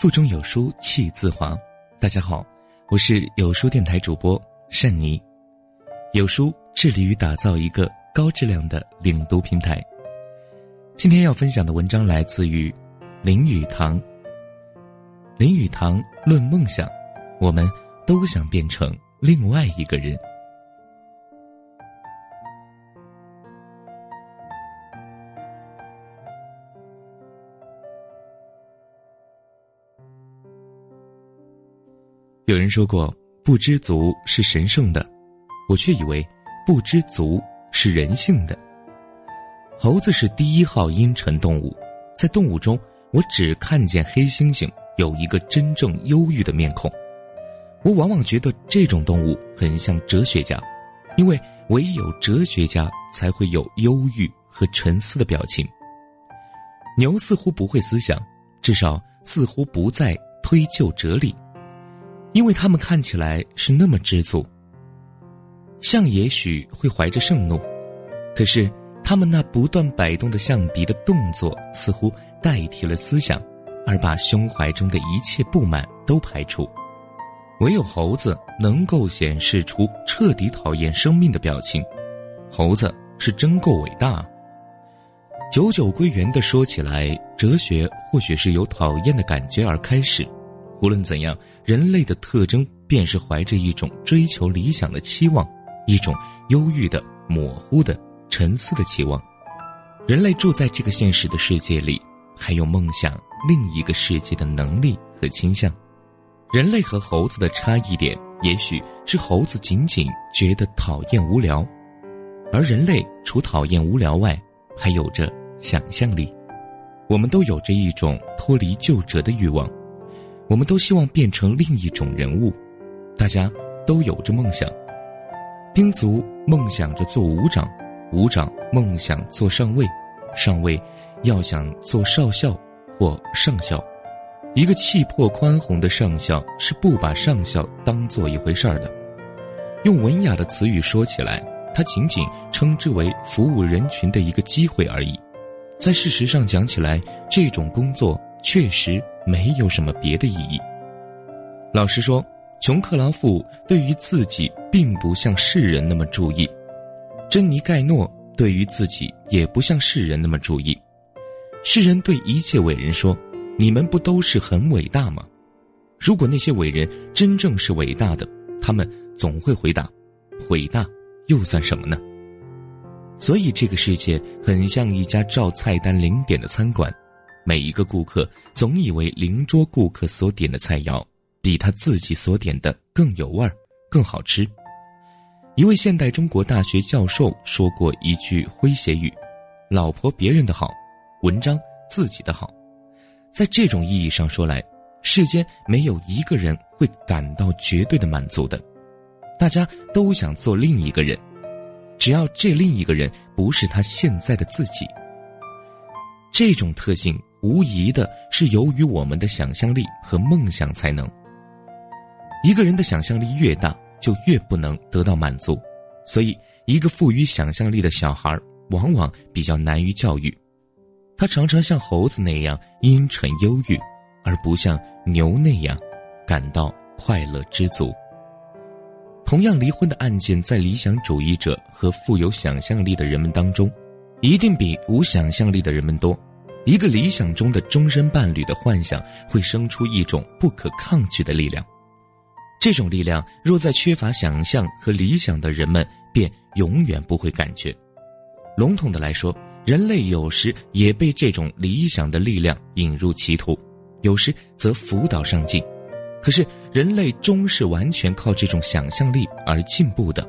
腹中有书气自华。大家好，我是有书电台主播善妮。有书致力于打造一个高质量的领读平台。今天要分享的文章来自于林语堂。林语堂论梦想，我们都想变成另外一个人。有人说过，不知足是神圣的，我却以为不知足是人性的。猴子是第一号阴沉动物，在动物中，我只看见黑猩猩有一个真正忧郁的面孔。我往往觉得这种动物很像哲学家，因为唯有哲学家才会有忧郁和沉思的表情。牛似乎不会思想，至少似乎不再推究哲理。因为他们看起来是那么知足。象也许会怀着盛怒，可是他们那不断摆动的象鼻的动作似乎代替了思想，而把胸怀中的一切不满都排除。唯有猴子能够显示出彻底讨厌生命的表情。猴子是真够伟大。久久归元的说起来，哲学或许是由讨厌的感觉而开始。无论怎样，人类的特征便是怀着一种追求理想的期望，一种忧郁的、模糊的、沉思的期望。人类住在这个现实的世界里，还有梦想另一个世界的能力和倾向。人类和猴子的差异点，也许是猴子仅仅觉得讨厌无聊，而人类除讨厌无聊外，还有着想象力。我们都有着一种脱离旧辙的欲望。我们都希望变成另一种人物，大家都有着梦想。丁卒梦想着做武长，武长梦想做上尉，上尉要想做少校或上校。一个气魄宽宏的上校是不把上校当做一回事儿的。用文雅的词语说起来，他仅仅称之为服务人群的一个机会而已。在事实上讲起来，这种工作确实。没有什么别的意义。老实说，琼克劳馥对于自己并不像世人那么注意，珍妮盖诺对于自己也不像世人那么注意。世人对一切伟人说：“你们不都是很伟大吗？”如果那些伟人真正是伟大的，他们总会回答：“伟大又算什么呢？”所以，这个世界很像一家照菜单零点的餐馆。每一个顾客总以为邻桌顾客所点的菜肴比他自己所点的更有味儿、更好吃。一位现代中国大学教授说过一句诙谐语：“老婆别人的好，文章自己的好。”在这种意义上说来，世间没有一个人会感到绝对的满足的，大家都想做另一个人，只要这另一个人不是他现在的自己。这种特性。无疑的是，由于我们的想象力和梦想才能。一个人的想象力越大，就越不能得到满足，所以，一个富于想象力的小孩往往比较难于教育。他常常像猴子那样阴沉忧郁，而不像牛那样感到快乐知足。同样，离婚的案件在理想主义者和富有想象力的人们当中，一定比无想象力的人们多。一个理想中的终身伴侣的幻想，会生出一种不可抗拒的力量。这种力量若在缺乏想象和理想的人们，便永远不会感觉。笼统的来说，人类有时也被这种理想的力量引入歧途，有时则辅导上进。可是，人类终是完全靠这种想象力而进步的。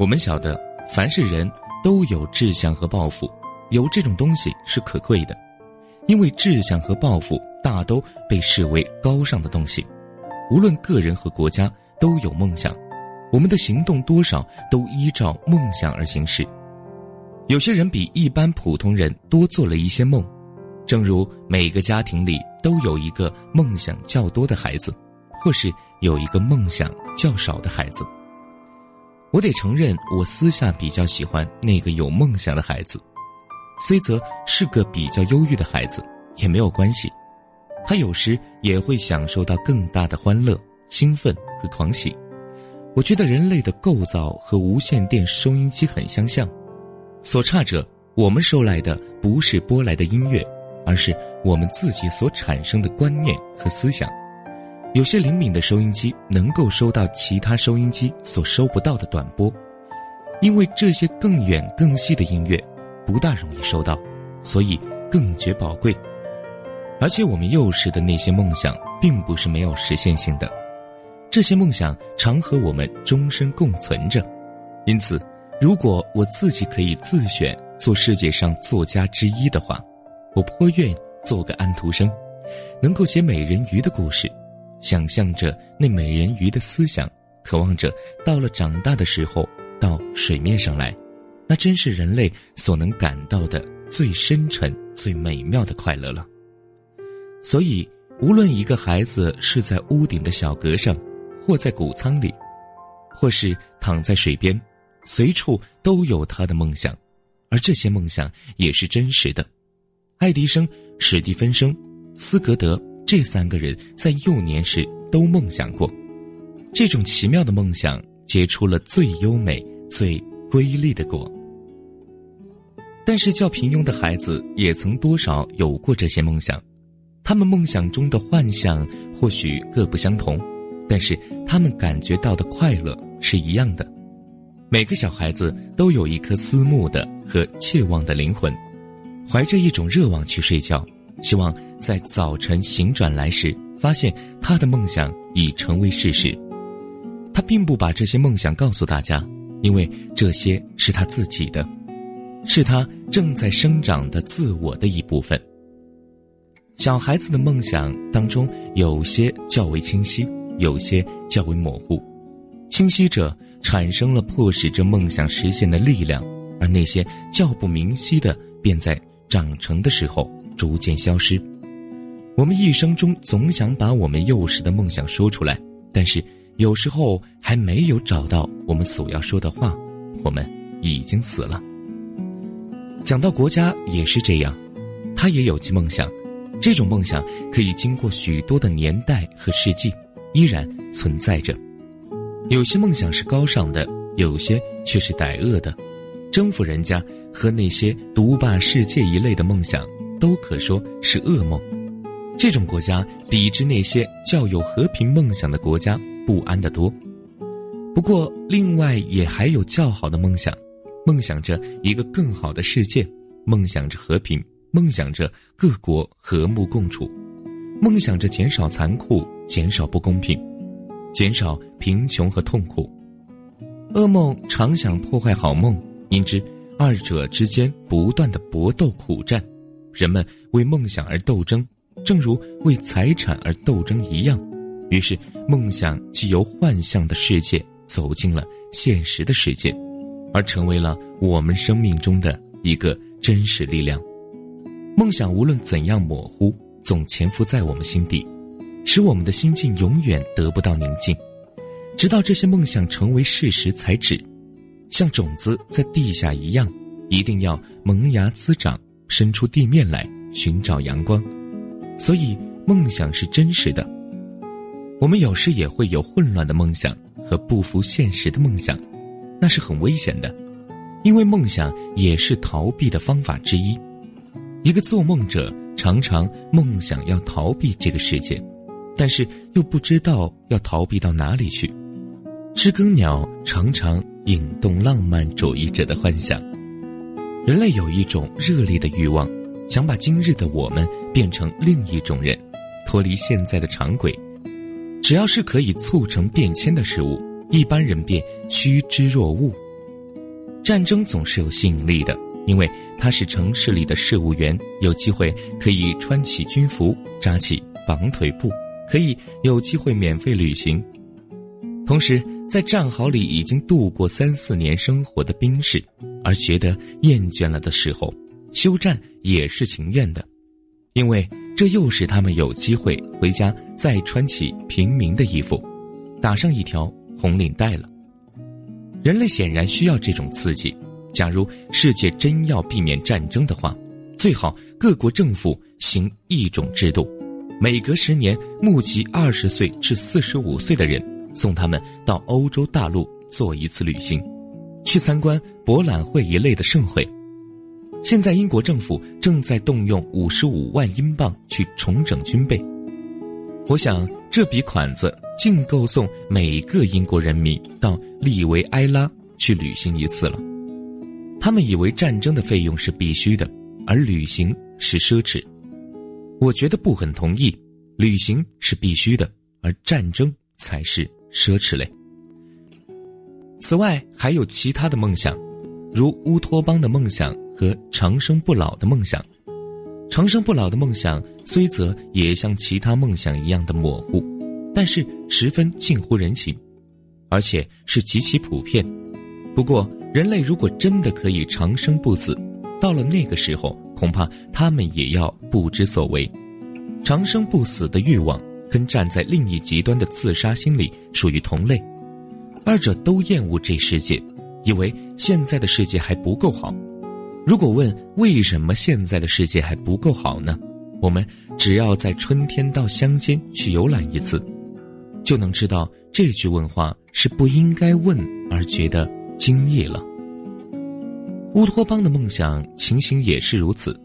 我们晓得，凡是人都有志向和抱负。有这种东西是可贵的，因为志向和抱负大都被视为高尚的东西。无论个人和国家都有梦想，我们的行动多少都依照梦想而行事。有些人比一般普通人多做了一些梦，正如每个家庭里都有一个梦想较多的孩子，或是有一个梦想较少的孩子。我得承认，我私下比较喜欢那个有梦想的孩子。虽则是个比较忧郁的孩子，也没有关系。他有时也会享受到更大的欢乐、兴奋和狂喜。我觉得人类的构造和无线电收音机很相像，所差者，我们收来的不是播来的音乐，而是我们自己所产生的观念和思想。有些灵敏的收音机能够收到其他收音机所收不到的短波，因为这些更远更细的音乐不大容易收到，所以更觉宝贵。而且我们幼时的那些梦想并不是没有实现性的，这些梦想常和我们终身共存着。因此，如果我自己可以自选做世界上作家之一的话，我颇愿做个安徒生，能够写美人鱼的故事。想象着那美人鱼的思想，渴望着到了长大的时候到水面上来，那真是人类所能感到的最深沉、最美妙的快乐了。所以，无论一个孩子是在屋顶的小阁上，或在谷仓里，或是躺在水边，随处都有他的梦想，而这些梦想也是真实的。爱迪生、史蒂芬生、斯格德。这三个人在幼年时都梦想过，这种奇妙的梦想结出了最优美、最瑰丽的果。但是，较平庸的孩子也曾多少有过这些梦想，他们梦想中的幻象或许各不相同，但是他们感觉到的快乐是一样的。每个小孩子都有一颗思慕的和切望的灵魂，怀着一种热望去睡觉。希望在早晨醒转来时，发现他的梦想已成为事实。他并不把这些梦想告诉大家，因为这些是他自己的，是他正在生长的自我的一部分。小孩子的梦想当中，有些较为清晰，有些较为模糊。清晰者产生了迫使这梦想实现的力量，而那些较不明晰的，便在长成的时候。逐渐消失。我们一生中总想把我们幼时的梦想说出来，但是有时候还没有找到我们所要说的话，我们已经死了。讲到国家也是这样，他也有其梦想，这种梦想可以经过许多的年代和世纪，依然存在着。有些梦想是高尚的，有些却是歹恶的，征服人家和那些独霸世界一类的梦想。都可说是噩梦。这种国家抵制那些较有和平梦想的国家不安得多。不过，另外也还有较好的梦想，梦想着一个更好的世界，梦想着和平，梦想着各国和睦共处，梦想着减少残酷，减少不公平，减少贫穷和痛苦。噩梦常想破坏好梦，因之二者之间不断的搏斗苦战。人们为梦想而斗争，正如为财产而斗争一样。于是，梦想既由幻象的世界走进了现实的世界，而成为了我们生命中的一个真实力量。梦想无论怎样模糊，总潜伏在我们心底，使我们的心境永远得不到宁静，直到这些梦想成为事实才止。像种子在地下一样，一定要萌芽滋长。伸出地面来寻找阳光，所以梦想是真实的。我们有时也会有混乱的梦想和不符现实的梦想，那是很危险的，因为梦想也是逃避的方法之一。一个做梦者常常梦想要逃避这个世界，但是又不知道要逃避到哪里去。知更鸟常常引动浪漫主义者的幻想。人类有一种热烈的欲望，想把今日的我们变成另一种人，脱离现在的常轨。只要是可以促成变迁的事物，一般人便趋之若鹜。战争总是有吸引力的，因为它使城市里的事务员有机会可以穿起军服，扎起绑腿布，可以有机会免费旅行。同时，在战壕里已经度过三四年生活的兵士。而觉得厌倦了的时候，休战也是情愿的，因为这又使他们有机会回家再穿起平民的衣服，打上一条红领带了。人类显然需要这种刺激。假如世界真要避免战争的话，最好各国政府行一种制度，每隔十年募集二十岁至四十五岁的人，送他们到欧洲大陆做一次旅行，去参观博览会一类的盛会。现在英国政府正在动用五十五万英镑去重整军备。我想这笔款子竟够送每个英国人民到利维埃拉去旅行一次了。他们以为战争的费用是必须的，而旅行是奢侈。我觉得不很同意，旅行是必须的，而战争才是奢侈类。此外，还有其他的梦想，如乌托邦的梦想和长生不老的梦想。长生不老的梦想虽则也像其他梦想一样的模糊，但是十分近乎人情，而且是极其普遍。不过，人类如果真的可以长生不死，到了那个时候，恐怕他们也要不知所为。长生不死的欲望跟站在另一极端的自杀心理属于同类，二者都厌恶这世界，以为现在的世界还不够好。如果问为什么现在的世界还不够好呢？我们只要在春天到乡间去游览一次，就能知道这句问话是不应该问而觉得惊异了。乌托邦的梦想情形也是如此，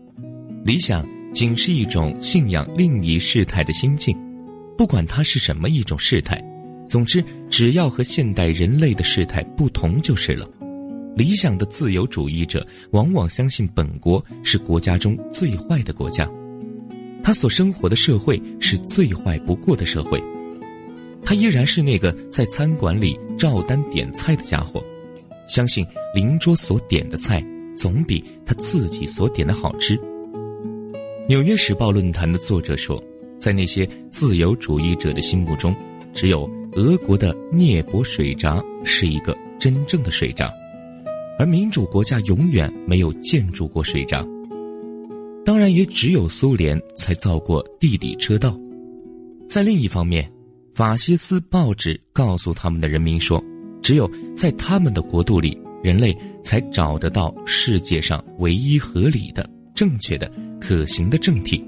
理想仅是一种信仰另一世态的心境，不管它是什么一种世态，总之只要和现代人类的事态不同就是了。理想的自由主义者往往相信本国是国家中最坏的国家，他所生活的社会是最坏不过的社会，他依然是那个在餐馆里照单点菜的家伙。相信邻桌所点的菜总比他自己所点的好吃。《纽约时报》论坛的作者说，在那些自由主义者的心目中，只有俄国的涅伯水闸是一个真正的水闸，而民主国家永远没有建筑过水闸。当然，也只有苏联才造过地底车道。在另一方面，法西斯报纸告诉他们的人民说。只有在他们的国度里，人类才找得到世界上唯一合理的、正确的、可行的政体。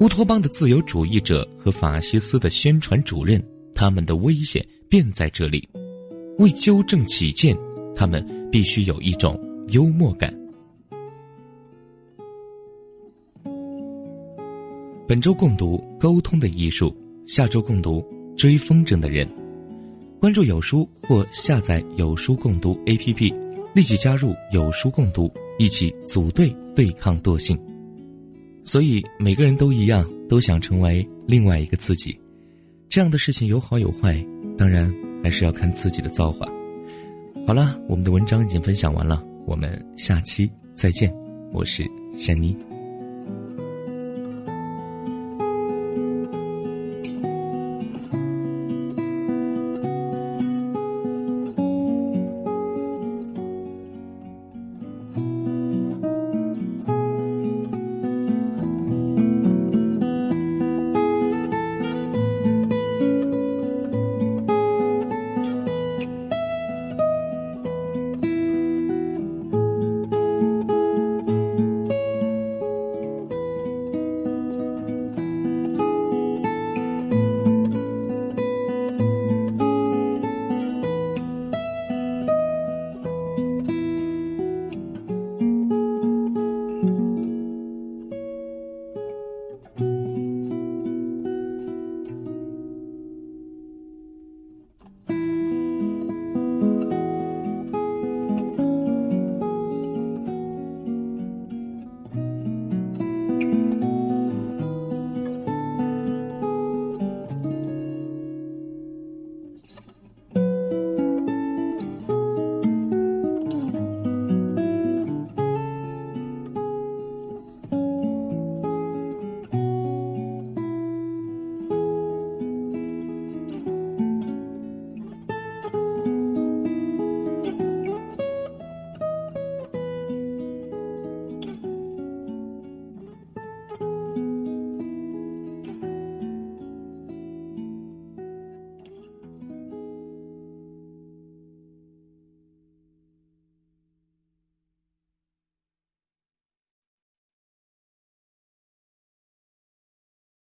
乌托邦的自由主义者和法西斯的宣传主任，他们的危险便在这里。为纠正起见，他们必须有一种幽默感。本周共读《沟通的艺术》，下周共读《追风筝的人》。关注有书或下载有书共读 APP，立即加入有书共读，一起组队对抗惰性。所以每个人都一样，都想成为另外一个自己。这样的事情有好有坏，当然还是要看自己的造化。好了，我们的文章已经分享完了，我们下期再见。我是珊妮。